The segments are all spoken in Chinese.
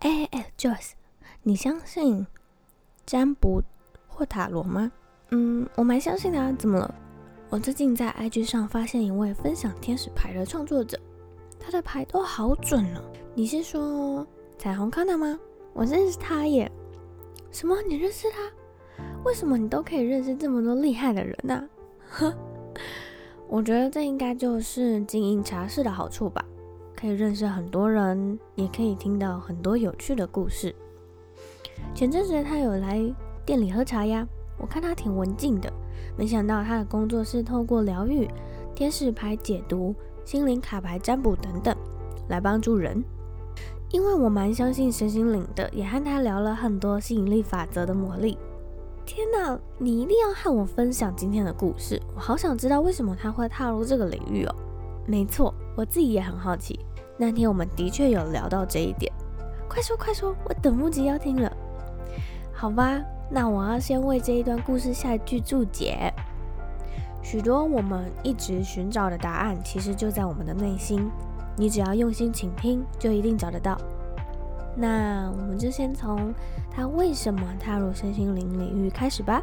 哎哎哎，Joyce，你相信占卜或塔罗吗？嗯，我蛮相信的啊。怎么了？我最近在 IG 上发现一位分享天使牌的创作者，他的牌都好准呢。你是说彩虹康纳吗？我认识他耶。什么？你认识他？为什么你都可以认识这么多厉害的人呢？呵，我觉得这应该就是经营茶室的好处吧。可以认识很多人，也可以听到很多有趣的故事。前阵子他有来店里喝茶呀，我看他挺文静的，没想到他的工作是透过疗愈、天使牌解读、心灵卡牌占卜等等来帮助人。因为我蛮相信神心灵的，也和他聊了很多吸引力法则的魔力。天哪，你一定要和我分享今天的故事，我好想知道为什么他会踏入这个领域哦。没错，我自己也很好奇。那天我们的确有聊到这一点，快说快说，我等不及要听了。好吧，那我要先为这一段故事下一句注解。许多我们一直寻找的答案，其实就在我们的内心。你只要用心倾听，就一定找得到。那我们就先从他为什么踏入身心灵领域开始吧。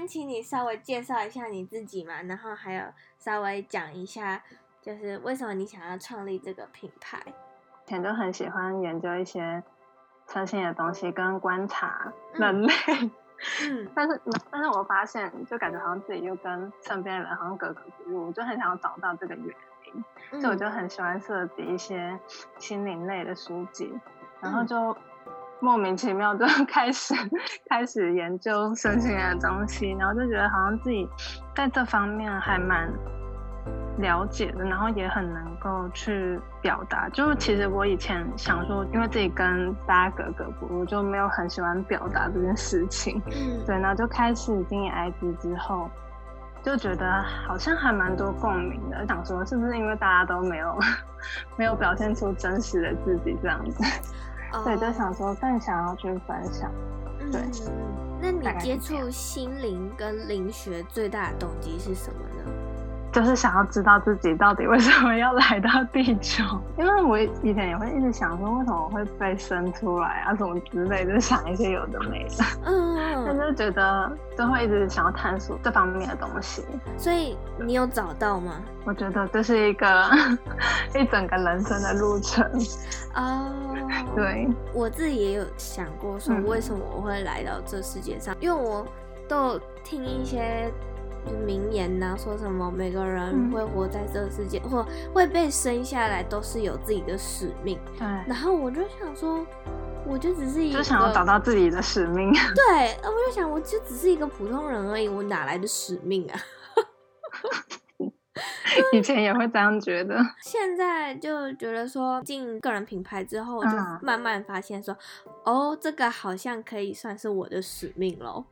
先请你稍微介绍一下你自己嘛，然后还有稍微讲一下，就是为什么你想要创立这个品牌。以前就很喜欢研究一些身心的东西，跟观察人类。但是但是我发现，就感觉好像自己又跟身边的人好像格格不入，我就很想要找到这个原因，嗯、所以我就很喜欢设计一些心灵类的书籍，然后就。嗯莫名其妙就 开始开始研究身心的东西，然后就觉得好像自己在这方面还蛮了解的，然后也很能够去表达。就是其实我以前想说，因为自己跟大家格格不入，就没有很喜欢表达这件事情。嗯，对，然后就开始经营 IG 之后，就觉得好像还蛮多共鸣的。想说是不是因为大家都没有 没有表现出真实的自己这样子？对，就想说更想要去分享。对，嗯，那你接触心灵跟灵学最大的动机是什么呢？就是想要知道自己到底为什么要来到地球，因为我以前也会一直想说，为什么我会被生出来啊，什么之类的，想一些有的没的。嗯，但就觉得就会一直想要探索这方面的东西。所以你有找到吗？我觉得这是一个 一整个人生的路程。哦，对，我自己也有想过说，为什么我会来到这世界上？嗯、因为我都有听一些。就名言呐、啊，说什么每个人会活在这个世界，嗯、或会被生下来都是有自己的使命。对。然后我就想说，我就只是一个，就想要找到自己的使命。对，我就想，我就只是一个普通人而已，我哪来的使命啊？以前也会这样觉得，现在就觉得说进个人品牌之后，就慢慢发现说，嗯、哦，这个好像可以算是我的使命喽。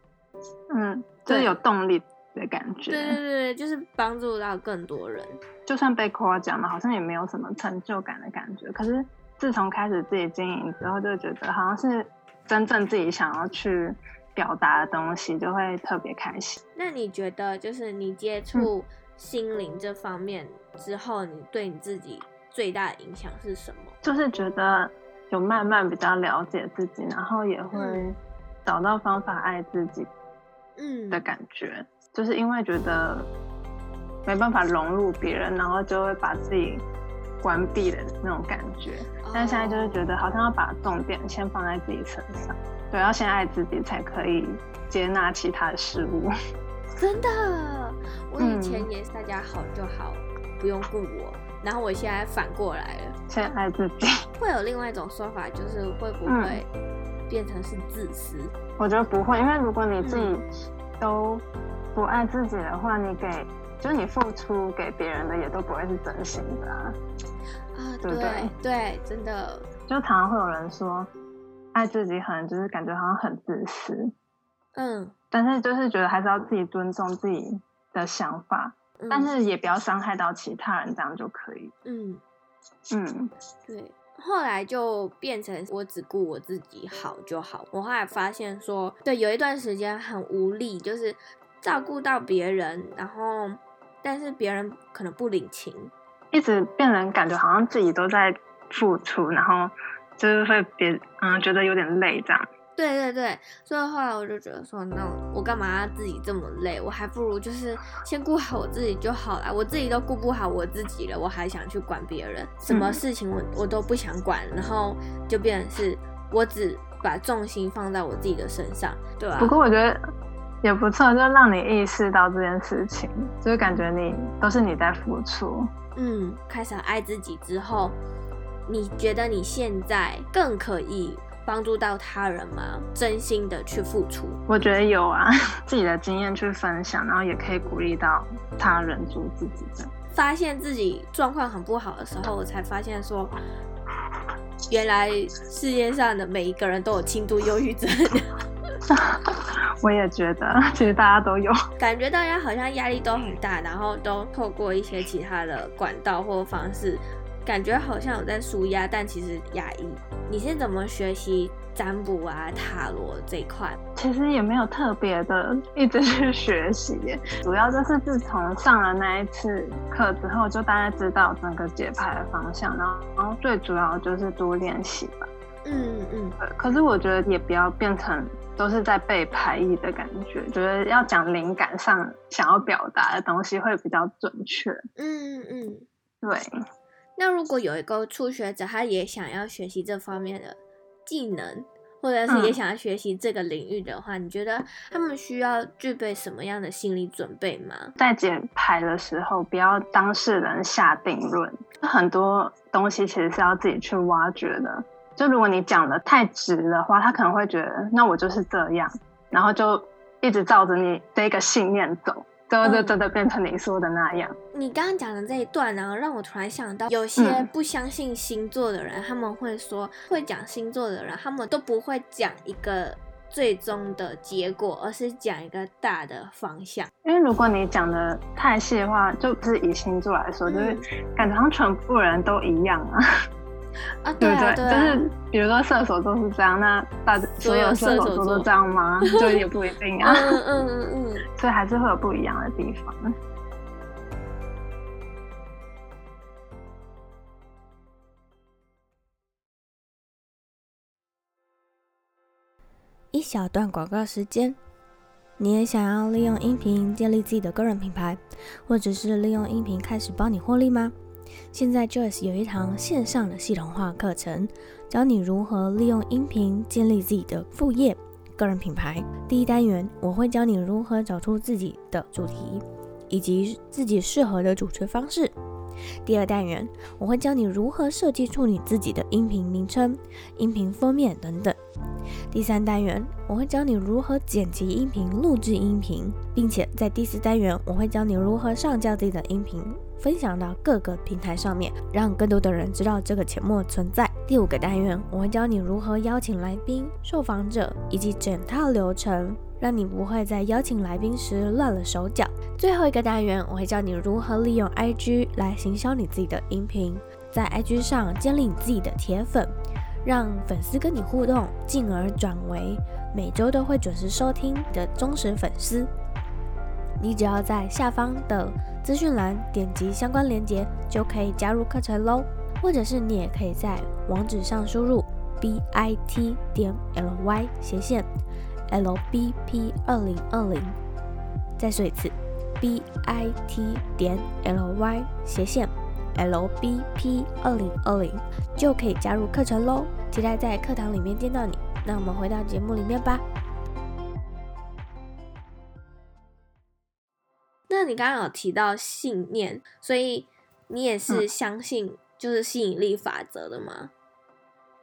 嗯，就是有动力。的感觉，对对对，就是帮助到更多人。就算被夸奖了，好像也没有什么成就感的感觉。可是自从开始自己经营之后，就觉得好像是真正自己想要去表达的东西，就会特别开心。那你觉得，就是你接触心灵这方面之后，嗯、你对你自己最大的影响是什么？就是觉得有慢慢比较了解自己，然后也会找到方法爱自己，嗯的感觉。嗯就是因为觉得没办法融入别人，然后就会把自己关闭的那种感觉。但现在就是觉得好像要把重点先放在自己身上，对，要先爱自己才可以接纳其他的事物。真的，我以前也是大家好就好，嗯、不用顾我。然后我现在反过来了，先爱自己。会有另外一种说法，就是会不会变成是自私？嗯、我觉得不会，因为如果你自己都不爱自己的话，你给就是你付出给别人的也都不会是真心的啊，啊对不对？对，对，真的。就常常会有人说，爱自己很就是感觉好像很自私，嗯，但是就是觉得还是要自己尊重自己的想法，嗯、但是也不要伤害到其他人，这样就可以。嗯嗯，对。后来就变成我只顾我自己好就好。我后来发现说，对，有一段时间很无力，就是。照顾到别人，然后但是别人可能不领情，一直变人感觉好像自己都在付出，然后就是会别嗯觉得有点累这样。对对对，所以后来我就觉得说，那我干嘛要自己这么累？我还不如就是先顾好我自己就好了。我自己都顾不好我自己了，我还想去管别人？什么事情我我都不想管，然后就变成是我只把重心放在我自己的身上，对吧？不过我觉得也不错，就让你意识到这件事情，就是感觉你都是你在付出。嗯，开始爱自己之后，你觉得你现在更可以？帮助到他人吗？真心的去付出，我觉得有啊，自己的经验去分享，然后也可以鼓励到他人做自己的。发现自己状况很不好的时候，我才发现说，原来世界上的每一个人都有轻度忧郁症。我也觉得，其实大家都有，感觉大家好像压力都很大，然后都透过一些其他的管道或方式。感觉好像有在舒压，但其实压抑。你是怎么学习占卜啊、塔罗这一块？其实也没有特别的一直去学习耶，主要就是自从上了那一次课之后，就大概知道整个解牌的方向，然后，然后最主要就是多练习吧。嗯嗯。可是我觉得也不要变成都是在被排异的感觉，觉得要讲灵感上想要表达的东西会比较准确。嗯嗯，对。那如果有一个初学者，他也想要学习这方面的技能，或者是也想要学习这个领域的话，嗯，你觉得他们需要具备什么样的心理准备吗？在解牌的时候，不要当事人下定论，很多东西其实是要自己去挖掘的。就如果你讲的太直的话，他可能会觉得那我就是这样，然后就一直照着你这个信念走。就就真的变成你说的那样。嗯、你刚刚讲的这一段呢，让我突然想到，有些不相信星座的人，嗯、他们会说，会讲星座的人，他们都不会讲一个最终的结果，而是讲一个大的方向。因为如果你讲的太细的话，就不是以星座来说，嗯、就是感觉好像全部人都一样啊。啊，对啊，对啊，就是比如说射手座是这样，那大所有射手座都这样吗？就也不一定啊。嗯嗯嗯嗯，所以还是会有不一样的地方。一小段广告时间，你也想要利用音频建立自己的个人品牌，或者是利用音频开始帮你获利吗？现在 Joyce 有一堂线上的系统化课程，教你如何利用音频建立自己的副业、个人品牌。第一单元，我会教你如何找出自己的主题，以及自己适合的主持方式。第二单元，我会教你如何设计出你自己的音频名称、音频封面等等。第三单元，我会教你如何剪辑音频、录制音频，并且在第四单元，我会教你如何上架自己的音频，分享到各个平台上面，让更多的人知道这个节目存在。第五个单元，我会教你如何邀请来宾、受访者以及整套流程。让你不会在邀请来宾时乱了手脚。最后一个单元，我会教你如何利用 IG 来行销你自己的音频，在 IG 上建立你自己的铁粉，让粉丝跟你互动，进而转为每周都会准时收听的忠实粉丝。你只要在下方的资讯栏点击相关链接，就可以加入课程喽。或者是你也可以在网址上输入 bit 点 ly 斜线。L B P 二零二零，再说一次，B I T 点 L Y 斜线 L B P 二零二零就可以加入课程喽。期待在课堂里面见到你。那我们回到节目里面吧。你刚刚有提到信念，所以你也是相信就是吸引力法则的吗？嗯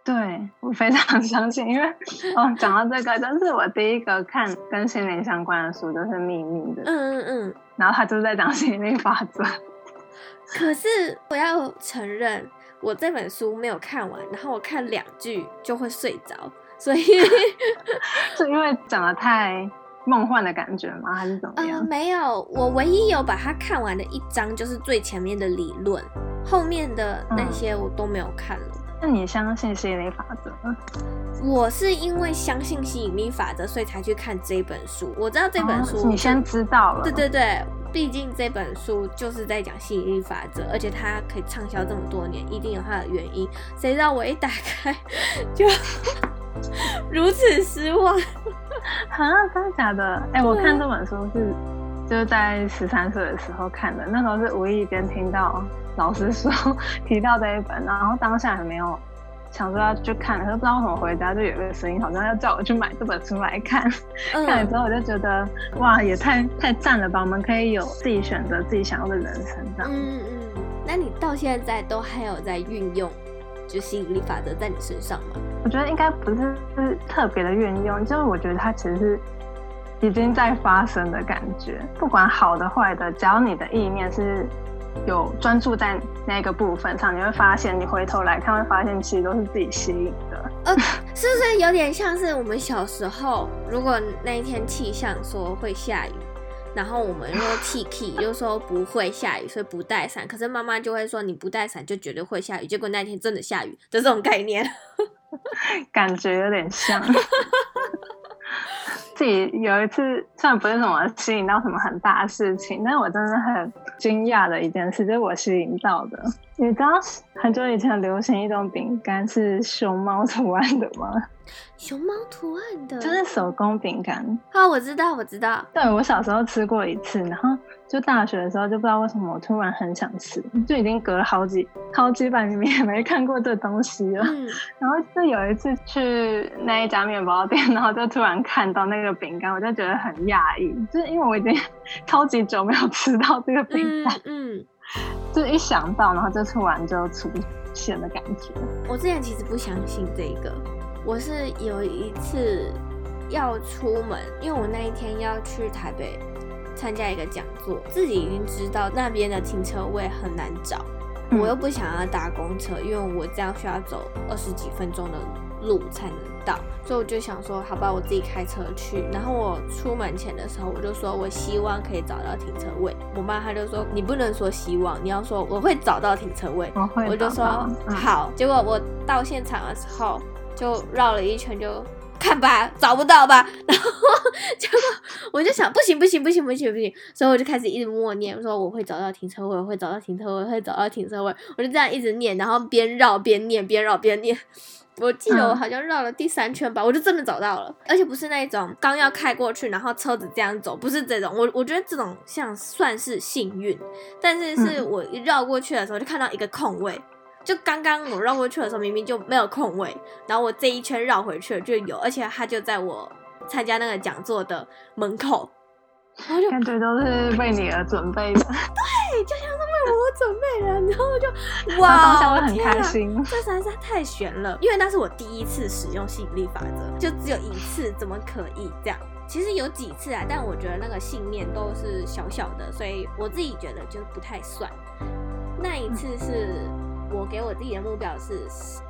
对，我非常 相信，因为哦，讲到这个，就是我第一个看跟心灵相关的书，就是《秘密》的。嗯嗯嗯。然后他就在讲吸引力法则。可是我要承认，我这本书没有看完，然后我看两句就会睡着，所以 是因为讲的太梦幻的感觉吗？还是怎么样？嗯，没有，我唯一有把它看完的一章就是最前面的理论，后面的那些我都没有看了。那你相信吸引力法则吗？我是因为相信吸引力法则，所以才去看这本书。我知道这本书，哦、你先知道了。对对对，毕竟这本书就是在讲吸引力法则，而且它可以畅销这么多年，一定有它的原因。谁知道我一打开就 如此失望？啊，真的假的？哎、欸，我看这本书是就是在十三岁的时候看的，那时候是无意间听到老师说 提到这一本，然后当下还没有。想说要去看，可是不知道怎么回家就有一个声音，好像要叫我去买这本书来看。嗯、看了之后我就觉得，哇，也太太赞了吧！我们可以有自己选择自己想要的人生，这样。嗯嗯。那你到现在都还有在运用，就吸引力法则在你身上吗？我觉得应该不是是特别的运用，就是我觉得它其实是已经在发生的感觉，不管好的坏的，只要你的意念是。有专注在那个部分上，你会发现，你回头来看，会发现其实都是自己吸引的。呃，是 不是有点像是我们小时候，如果那一天气象说会下雨，然后我们说 Kiki 又说不会下雨，所以不带伞，可是妈妈就会说你不带伞就绝对会下雨，结果那天真的下雨，就这种概念，感觉有点像。自己有一次，虽然不是什么吸引到什么很大的事情，但是我真的很惊讶的一件事，就是我吸引到的。你知道很久以前流行一种饼干是熊猫图案的吗？熊猫图案的，就是手工饼干。啊，我知道，我知道。对，我小时候吃过一次，然后就大学的时候就不知道为什么我突然很想吃，就已经隔了好几好几百年 也没看过这东西了。嗯。然后就有一次去那一家面包店，然后就突然看到那个饼干，我就觉得很讶异，就是因为我已经 超级久没有吃到这个饼干。嗯。嗯就一想到，然后就突然就出现的感觉。我之前其实不相信这个，我是有一次要出门，因为我那一天要去台北参加一个讲座，自己已经知道那边的停车位很难找，我又不想要搭公车，因为我这样需要走二十几分钟的路才能。到，所以我就想说，好吧，我自己开车去。然后我出门前的时候，我就说我希望可以找到停车位。我妈她就说，你不能说希望，你要说我会找到停车位。我会。我就说好。结果我到现场的时候，就绕了一圈，就看吧，找不到吧。然后结果我就想，不行不行不行不行不行，所以我就开始一直默念，说我会找到停车位，我会找到停车位，我会找到停车位。我就这样一直念，然后边绕边念，边绕边念。我记得我好像绕了第三圈吧，嗯、我就真的找到了，而且不是那种刚要开过去，然后车子这样走，不是这种。我我觉得这种像算是幸运，但是是我一绕过去的时候就看到一个空位，就刚刚我绕过去的时候明明就没有空位，然后我这一圈绕回去了就有，而且他就在我参加那个讲座的门口。然后就感觉都是为你而准备的，对，就像是为我准备的。然后就 哇，当下会很开心，这实在是太悬了。因为那是我第一次使用吸引力法则，就只有一次，怎么可以这样？其实有几次啊，但我觉得那个信念都是小小的，所以我自己觉得就不太算。那一次是我给我自己的目标是。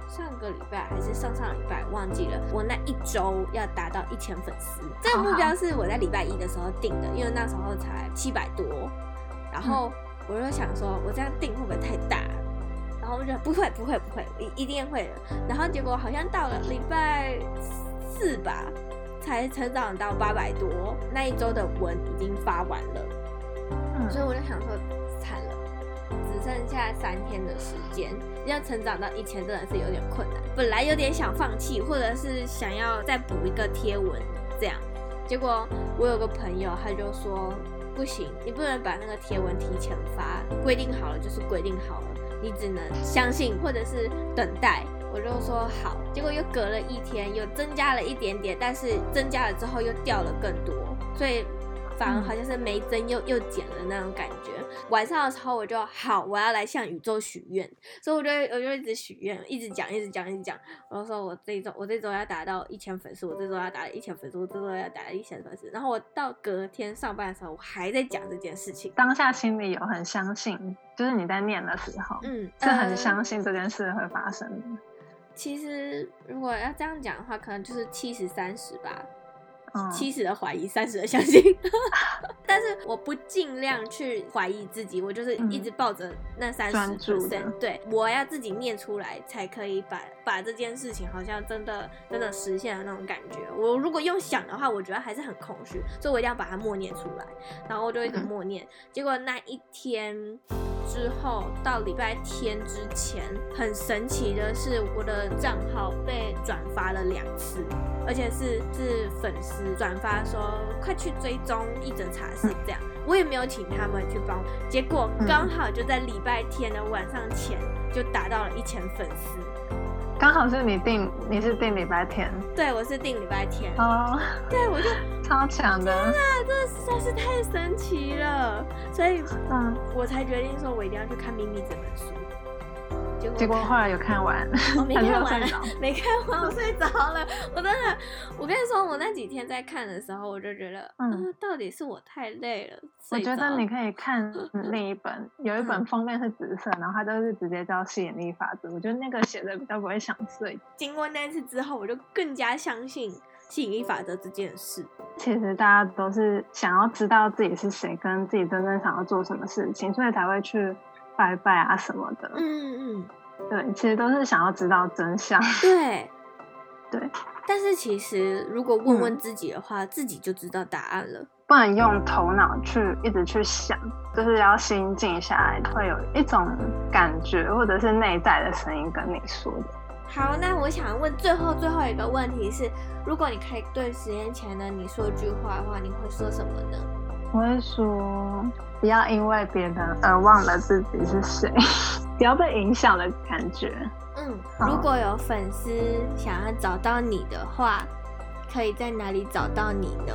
上个礼拜还是上上礼拜忘记了，我那一周要达到一千粉丝，这个目标是我在礼拜一的时候定的，因为那时候才七百多，然后我就想说，我这样定会不会太大？然后我就不会不会不会，一一定会的。然后结果好像到了礼拜四吧，才成长到八百多，那一周的文已经发完了，所以我就想说，剩下三天的时间，要成长到一千真的是有点困难。本来有点想放弃，或者是想要再补一个贴文这样，结果我有个朋友他就说不行，你不能把那个贴文提前发，规定好了就是规定好了，你只能相信或者是等待。我就说好，结果又隔了一天，又增加了一点点，但是增加了之后又掉了更多，所以。反而好像是没增又又减了那种感觉。晚上的时候我就好，我要来向宇宙许愿，所以我就我就一直许愿，一直讲，一直讲，一直讲。我就说我这一周我这周要达到一千粉丝，我这周要达到一千粉丝，我这周要达到一千粉丝。然后我到隔天上班的时候，我还在讲这件事情。当下心里有很相信，就是你在念的时候，嗯，是很相信这件事会发生的。其实如果要这样讲的话，可能就是七十三十吧。七十的怀疑，三十的相信，但是我不尽量去怀疑自己，我就是一直抱着那三十 percent，对，我要自己念出来才可以把把这件事情好像真的真的实现了那种感觉。我如果用想的话，我觉得还是很空虚，所以我一定要把它默念出来，然后我就一直默念。结果那一天之后到礼拜天之前，很神奇的是，我的账号被转发了两次。而且是是粉丝转发说，快去追踪一整茶室这样，我也没有请他们去帮，结果刚好就在礼拜天的晚上前就达到了一千粉丝，刚好是你定，你是定礼拜天，对，我是定礼拜天。哦，对，我就 超强的，天啊，这实在是太神奇了，所以嗯，我才决定说我一定要去看《秘密》这本书。结果结果后来有看完，我 没看完，没看完，我睡着了。我真的，我跟你说，我那几天在看的时候，我就觉得，嗯，呃、到底是我太累了。我觉得你可以看另一本，有一本封面是紫色，然后它都是直接叫吸引力法则。我觉得那个写的比较不会想睡。经过那次之后，我就更加相信吸引力法则这件事。其实大家都是想要知道自己是谁，跟自己真正想要做什么事情，所以才会去。拜拜啊什么的，嗯嗯，对，其实都是想要知道真相。对，对。但是其实如果问问自己的话，嗯、自己就知道答案了。不能用头脑去一直去想，就是要心静下来，会有一种感觉，或者是内在的声音跟你说的。好，那我想问最后最后一个问题是：如果你可以对十年前的你说句话的话，你会说什么呢？我会说。不要因为别人而忘了自己是谁，不要被影响的感觉。嗯，如果有粉丝想要找到你的话，可以在哪里找到你呢？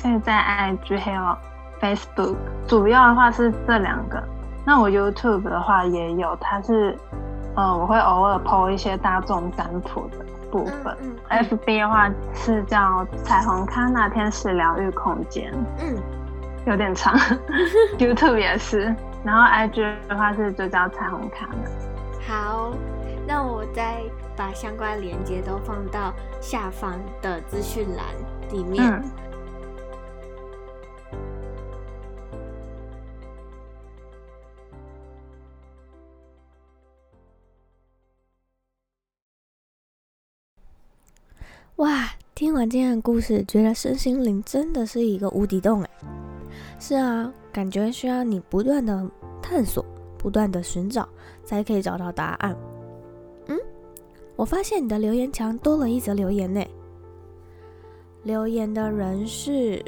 可以在 IG 还有 Facebook，主要的话是这两个。那我 YouTube 的话也有，它是，呃，我会偶尔 po 一些大众占卜的部分。嗯嗯、FB 的话是叫彩虹卡纳天使疗愈空间。嗯。有点长，YouTube 也是，然后 IG 的话是就叫彩虹卡的。好，那我再把相关链接都放到下方的资讯栏里面。嗯、哇，听完今天的故事，觉得身心灵真的是一个无底洞哎。是啊，感觉需要你不断的探索，不断的寻找，才可以找到答案。嗯，我发现你的留言墙多了一则留言呢。留言的人是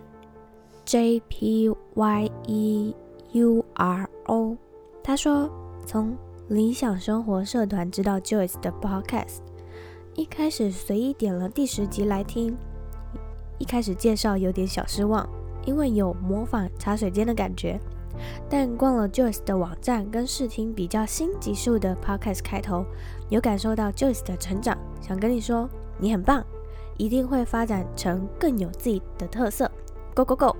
J P Y E U R O，他说从理想生活社团知道 Joyce 的 Podcast，一开始随意点了第十集来听，一开始介绍有点小失望。因为有模仿茶水间的感觉，但逛了 Joyce 的网站跟试听比较新集数的 Podcast 开头，有感受到 Joyce 的成长，想跟你说你很棒，一定会发展成更有自己的特色，Go Go Go！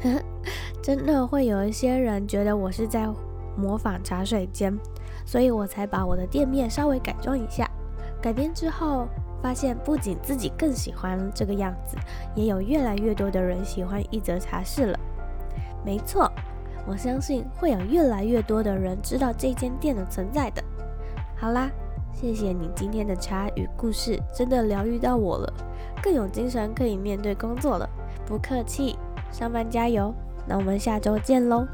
真的会有一些人觉得我是在模仿茶水间，所以我才把我的店面稍微改装一下，改编之后。发现不仅自己更喜欢这个样子，也有越来越多的人喜欢一泽茶室了。没错，我相信会有越来越多的人知道这间店的存在的。好啦，谢谢你今天的茶与故事，真的疗愈到我了，更有精神可以面对工作了。不客气，上班加油。那我们下周见喽。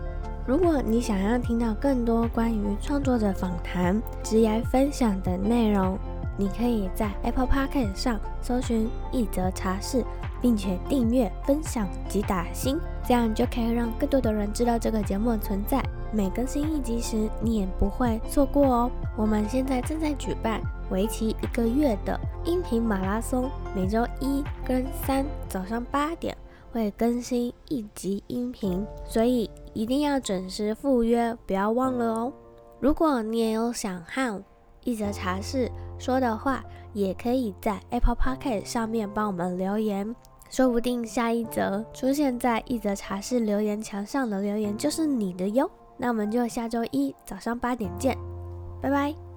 如果你想要听到更多关于创作者访谈、职业分享的内容，你可以在 Apple Podcast 上搜寻一则茶室，并且订阅、分享及打星，这样就可以让更多的人知道这个节目的存在。每更新一集时，你也不会错过哦。我们现在正在举办为期一个月的音频马拉松，每周一跟三早上八点会更新一集音频，所以一定要准时赴约，不要忘了哦。如果你也有想和一则茶室说的话，也可以在 Apple p o c k e t 上面帮我们留言，说不定下一则出现在一则茶室留言墙上的留言就是你的哟。那我们就下周一早上八点见，拜拜。